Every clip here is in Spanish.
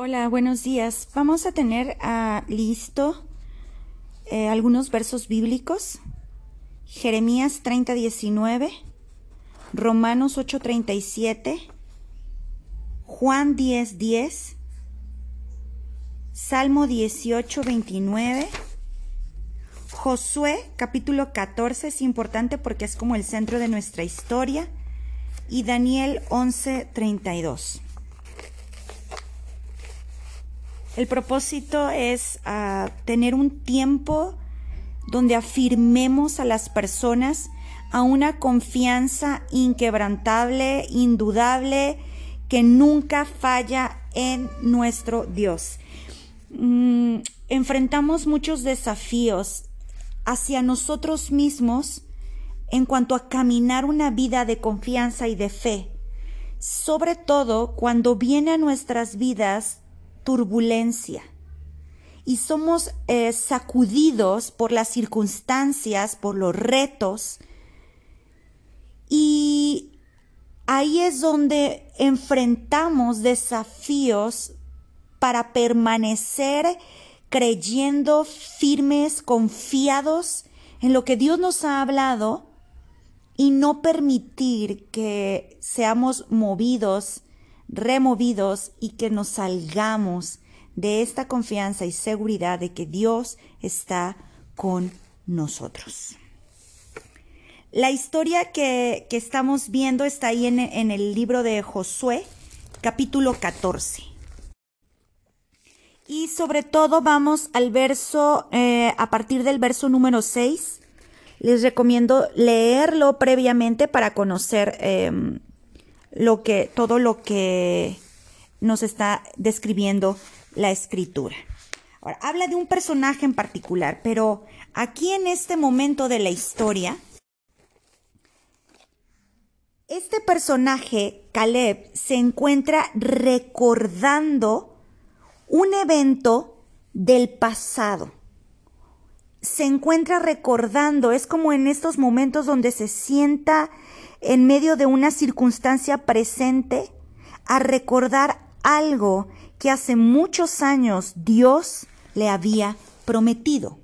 Hola, buenos días. Vamos a tener ah, listo eh, algunos versos bíblicos. Jeremías 30, 19, Romanos 8, 37, Juan 10, 10, Salmo 18, 29, Josué capítulo 14, es importante porque es como el centro de nuestra historia, y Daniel 11, 32. El propósito es ah, tener un tiempo donde afirmemos a las personas a una confianza inquebrantable, indudable, que nunca falla en nuestro Dios. Mm, enfrentamos muchos desafíos hacia nosotros mismos en cuanto a caminar una vida de confianza y de fe, sobre todo cuando viene a nuestras vidas turbulencia y somos eh, sacudidos por las circunstancias, por los retos. Y ahí es donde enfrentamos desafíos para permanecer creyendo firmes, confiados en lo que Dios nos ha hablado y no permitir que seamos movidos removidos y que nos salgamos de esta confianza y seguridad de que Dios está con nosotros. La historia que, estamos viendo está ahí en, el libro de Josué, capítulo 14. Y sobre todo vamos al verso, eh, a partir del verso número 6. Les recomiendo leerlo previamente para conocer em, lo que, todo lo que nos está describiendo la escritura. Ahora, habla de un personaje en particular, pero aquí en este momento de la historia, este personaje, Caleb, se encuentra recordando un evento del pasado. Se encuentra recordando, es como en estos momentos donde se sienta en medio de una circunstancia presente a recordar algo que hace muchos años Dios le había prometido.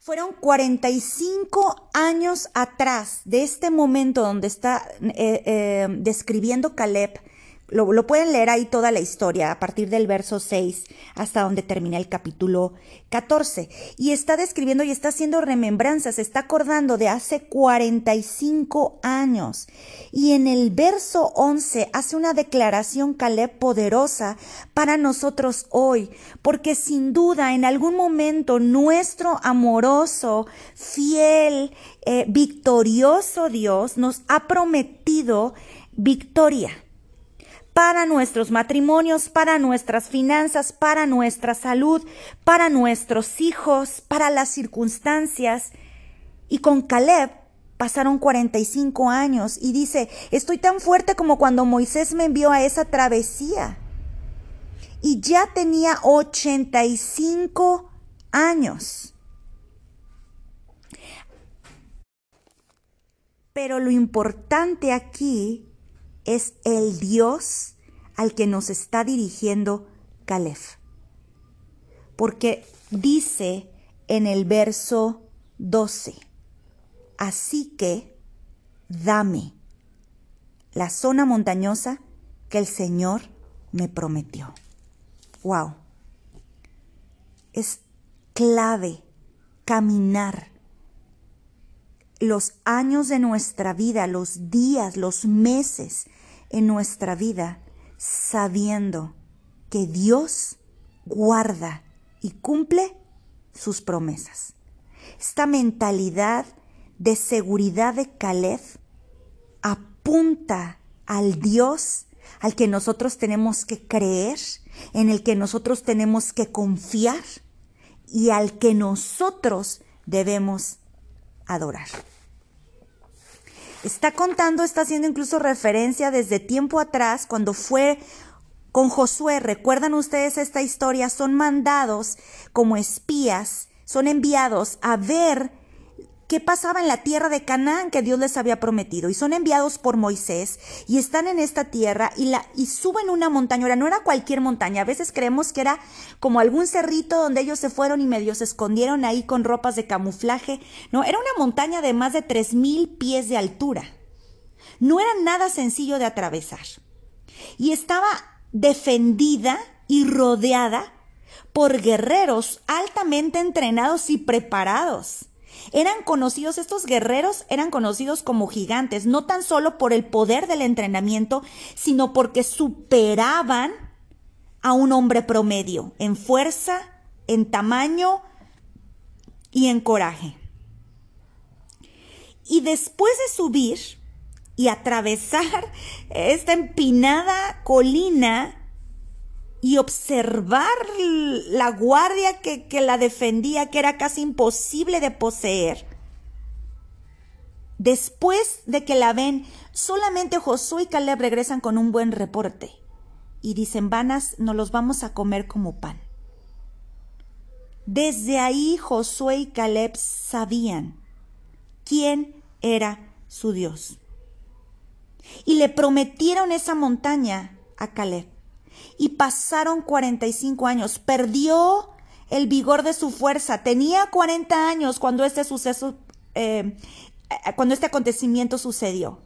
Fueron 45 años atrás de este momento donde está eh, eh, describiendo Caleb lo, pueden leer ahí toda la historia, a partir del verso 6 hasta donde termina el capítulo 14. Y está describiendo y está haciendo remembranzas, está acordando de hace 45 años. Y en el verso 11 hace una declaración Caleb poderosa para nosotros hoy, porque sin duda en algún momento nuestro amoroso, fiel, eh, victorioso Dios nos ha prometido victoria para nuestros matrimonios, para nuestras finanzas, para nuestra salud, para nuestros hijos, para las circunstancias. Y con Caleb pasaron 45 años y dice, estoy tan fuerte como cuando Moisés me envió a esa travesía. Y ya tenía 85 años. Pero lo importante aquí es el Dios al que nos está dirigiendo Caleb. Porque dice en el verso 12, así que dame la zona montañosa que el Señor me prometió. Wow. Es clave caminar los años de nuestra vida, los días, los meses en nuestra vida, sabiendo que Dios guarda y cumple sus promesas. Esta mentalidad de seguridad de Caleb apunta al Dios al que nosotros tenemos que creer, en el que nosotros tenemos que confiar y al que nosotros debemos adorar. Está contando, está haciendo incluso referencia desde tiempo atrás, cuando fue con Josué. ¿Recuerdan ustedes esta historia? Son mandados como espías, son enviados a ver qué pasaba en la tierra de Canaán que Dios les había prometido. Y son enviados por Moisés y están en esta tierra y, la, y suben una montaña. No era cualquier montaña. A veces creemos que era como algún cerrito donde ellos se fueron y medio se escondieron ahí con ropas de camuflaje. No, era una montaña de más de tres mil pies de altura. No era nada sencillo de atravesar. Y estaba defendida y rodeada por guerreros altamente entrenados y preparados. Eran conocidos, estos guerreros eran conocidos como gigantes, no tan solo por el poder del entrenamiento, sino porque superaban a un hombre promedio en fuerza, en tamaño y en coraje. Y después de subir y atravesar esta empinada colina, y observar la guardia que, que, la defendía, que era casi imposible de poseer. Después de que la ven, solamente Josué y Caleb regresan con un buen reporte y dicen, vanas, nos los vamos a comer como pan. Desde ahí Josué y Caleb sabían quién era su Dios. Y le prometieron esa montaña a Caleb y pasaron 45 años. Perdió el vigor de su fuerza. Tenía 40 años cuando este suceso, eh, cuando este acontecimiento sucedió.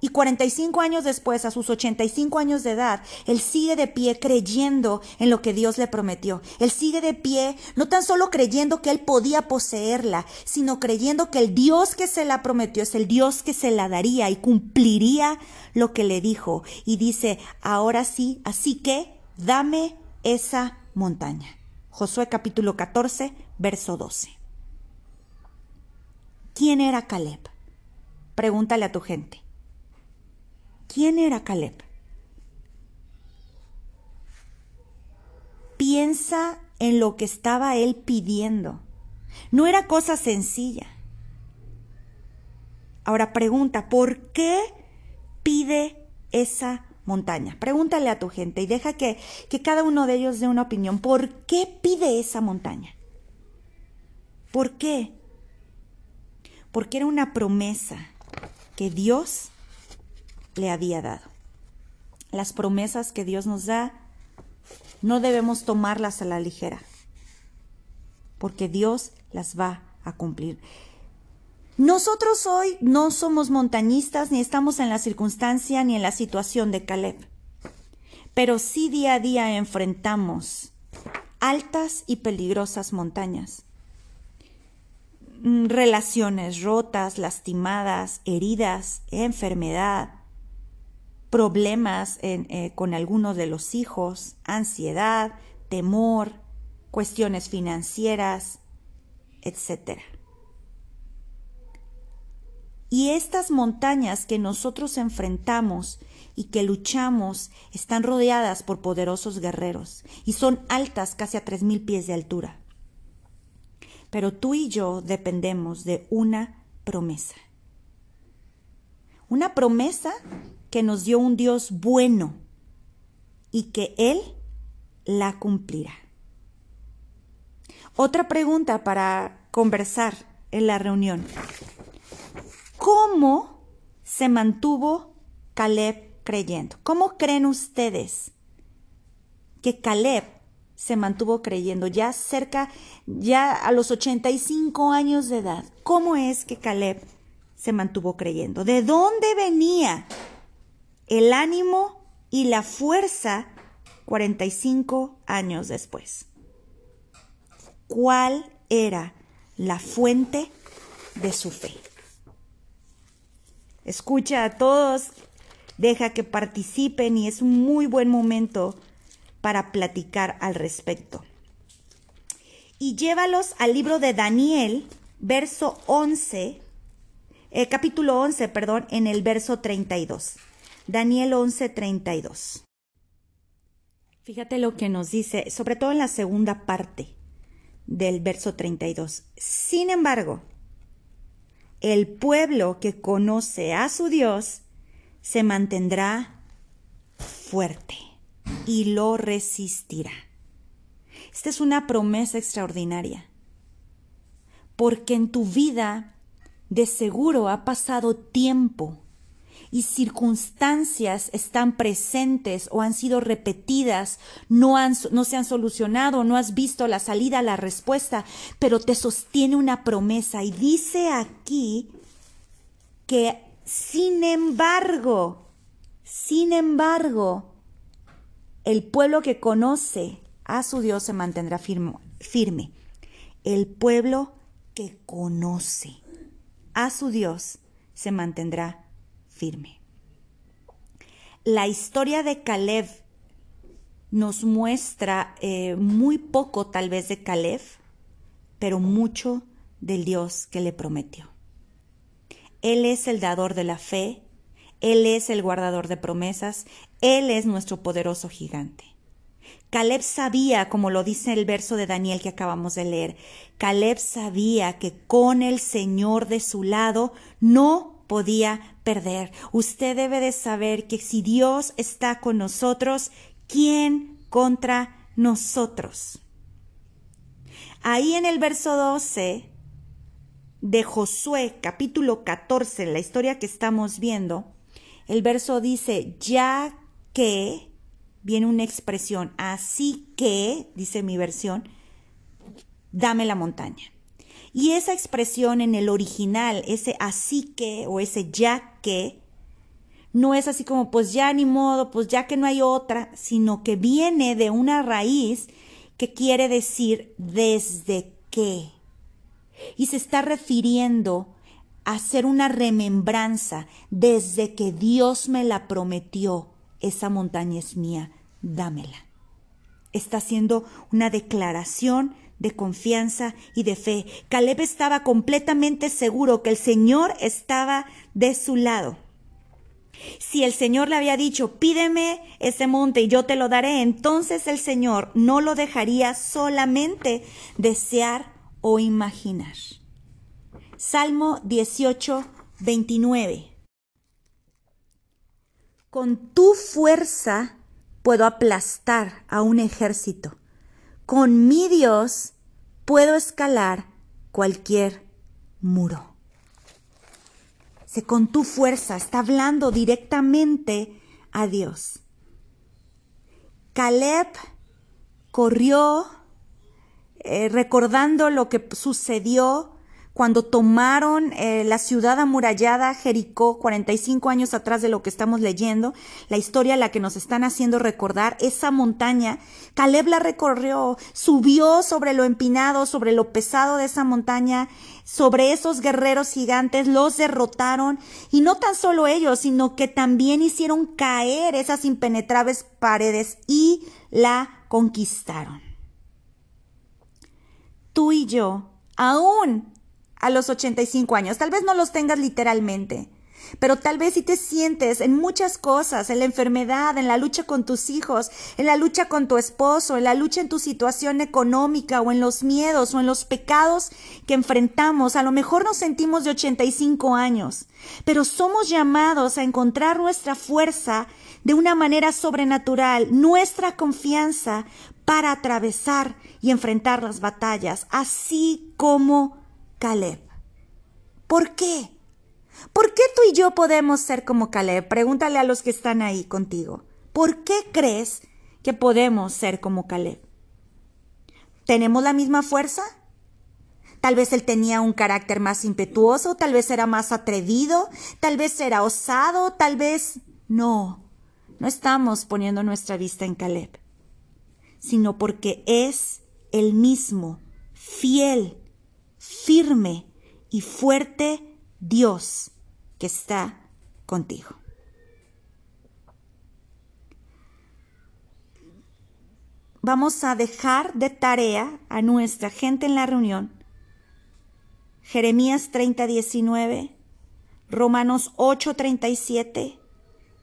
Y 45 años después, a sus 85 años de edad, él sigue de pie creyendo en lo que Dios le prometió. Él sigue de pie no tan solo creyendo que él podía poseerla, sino creyendo que el Dios que se la prometió es el Dios que se la daría y cumpliría lo que le dijo. Y dice, ahora sí, así que dame esa montaña. Josué capítulo 14, verso 12. ¿Quién era Caleb? Pregúntale a tu gente. ¿Quién era Caleb? Piensa en lo que estaba él pidiendo. No era cosa sencilla. Ahora pregunta, ¿por qué pide esa montaña? Pregúntale a tu gente y deja que, que cada uno de ellos dé una opinión. ¿Por qué pide esa montaña? ¿Por qué? Porque era una promesa que Dios le había dado. Las promesas que Dios nos da no debemos tomarlas a la ligera, porque Dios las va a cumplir. Nosotros hoy no somos montañistas, ni estamos en la circunstancia ni en la situación de Caleb, pero sí día a día enfrentamos altas y peligrosas montañas. Mm, relaciones rotas, lastimadas, heridas, enfermedad, problemas eh, con algunos de los hijos, ansiedad, temor, cuestiones financieras, etc. Y estas montañas que nosotros enfrentamos y que luchamos están rodeadas por poderosos guerreros y son altas casi a tres mil pies de altura. Pero tú y yo dependemos de una promesa. Una promesa que nos dio un Dios bueno y que Él la cumplirá. Otra pregunta para conversar en la reunión. ¿Cómo se mantuvo Caleb creyendo? ¿Cómo creen ustedes que Caleb se mantuvo creyendo ya cerca, ya a los 85 años de edad? ¿Cómo es que Caleb se mantuvo creyendo? ¿De dónde venía el ánimo y la fuerza 45 años después. ¿Cuál era la fuente de su fe? Escucha a todos, deja que participen y es un muy buen momento para platicar al respecto. Y llévalos al libro de Daniel, verso 11, eh, capítulo 11, perdón, en el verso 32. Daniel 11:32. Fíjate lo que nos dice, sobre todo en la segunda parte del verso 32. Sin embargo, el pueblo que conoce a su Dios se mantendrá fuerte y lo resistirá. Esta es una promesa extraordinaria. porque en tu vida de seguro ha pasado tiempo y circunstancias están presentes o han sido repetidas, no, han, no se han solucionado, no has visto la salida, la respuesta, pero te sostiene una promesa y dice aquí que sin embargo, sin embargo, el pueblo que conoce a su Dios se mantendrá firme. El pueblo que conoce a su Dios se mantendrá firme. La historia de Caleb nos muestra eh, muy poco tal vez de Caleb, pero mucho del Dios que le prometió. Él es el dador de la fe, Él es el guardador de promesas, Él es nuestro poderoso gigante. Caleb sabía, como lo dice el verso de Daniel que acabamos de leer, Caleb sabía que con el Señor de su lado no podía perder. Usted debe de saber que si Dios está con nosotros, ¿quién contra nosotros? Ahí en el verso 12 de Josué, capítulo 14, la historia que estamos viendo, el verso dice, ya que, viene una expresión, así que, dice mi versión, dame la montaña. Y esa expresión en el original, ese así que o ese ya que, no es así como pues ya ni modo, pues ya que no hay otra, sino que viene de una raíz que quiere decir desde que. Y se está refiriendo a hacer una remembranza desde que Dios me la prometió, esa montaña es mía, dámela. Está haciendo una declaración de confianza y de fe. Caleb estaba completamente seguro que el Señor estaba de su lado. Si el Señor le había dicho, pídeme ese monte y yo te lo daré, entonces el Señor no lo dejaría solamente desear o imaginar. Salmo 18, 29. Con tu fuerza puedo aplastar a un ejército con mi Dios puedo escalar cualquier muro. Se con tu fuerza está hablando directamente a Dios. Caleb corrió eh, recordando lo que sucedió cuando tomaron eh, la ciudad amurallada Jericó 45 años atrás de lo que estamos leyendo, la historia la que nos están haciendo recordar, esa montaña, Caleb la recorrió, subió sobre lo empinado, sobre lo pesado de esa montaña, sobre esos guerreros gigantes, los derrotaron y no tan solo ellos, sino que también hicieron caer esas impenetrables paredes y la conquistaron. Tú y yo, aún a los 85 años. Tal vez no los tengas literalmente, pero tal vez si te sientes en muchas cosas, en la enfermedad, en la lucha con tus hijos, en la lucha con tu esposo, en la lucha en tu situación económica o en los miedos o en los pecados que enfrentamos, a lo mejor nos sentimos de 85 años, pero somos llamados a encontrar nuestra fuerza de una manera sobrenatural, nuestra confianza para atravesar y enfrentar las batallas, así como Caleb. ¿Por qué? ¿Por qué tú y yo podemos ser como Caleb? Pregúntale a los que están ahí contigo. ¿Por qué crees que podemos ser como Caleb? ¿Tenemos la misma fuerza? Tal vez él tenía un carácter más impetuoso, tal vez era más atrevido, tal vez era osado, tal vez no. No estamos poniendo nuestra vista en Caleb, sino porque es el mismo, fiel, firme y fuerte Dios que está contigo. Vamos a dejar de tarea a nuestra gente en la reunión. Jeremías 30, 19, Romanos 8, 37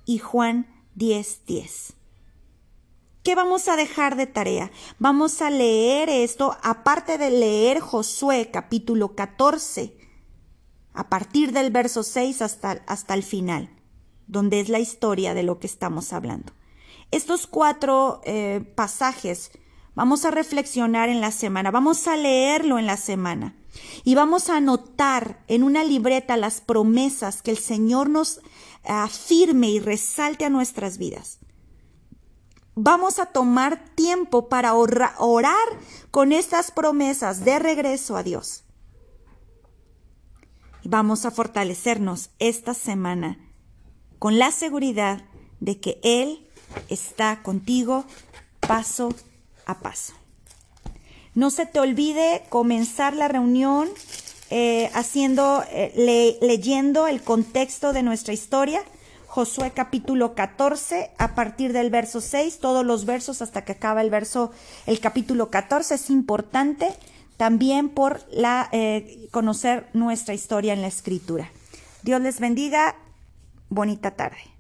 y Juan 10, 10. ¿Qué vamos a dejar de tarea? Vamos a leer esto, aparte de leer Josué capítulo 14, a partir del verso 6 hasta, hasta el final, donde es la historia de lo que estamos hablando. Estos cuatro eh, pasajes vamos a reflexionar en la semana, vamos a leerlo en la semana. Y vamos a anotar en una libreta las promesas que el Señor nos afirme y resalte a nuestras vidas. Vamos a tomar tiempo para orar con estas promesas de regreso a Dios. Vamos a fortalecernos esta semana con la seguridad de que Él está contigo paso a paso. No se te olvide comenzar la reunión eh, haciendo, eh, leyendo el contexto de nuestra historia. Josué capítulo 14, a partir del verso 6, todos los versos hasta que acaba el verso, el capítulo 14 es importante también por la, eh, conocer nuestra historia en la escritura. Dios les bendiga. Bonita tarde.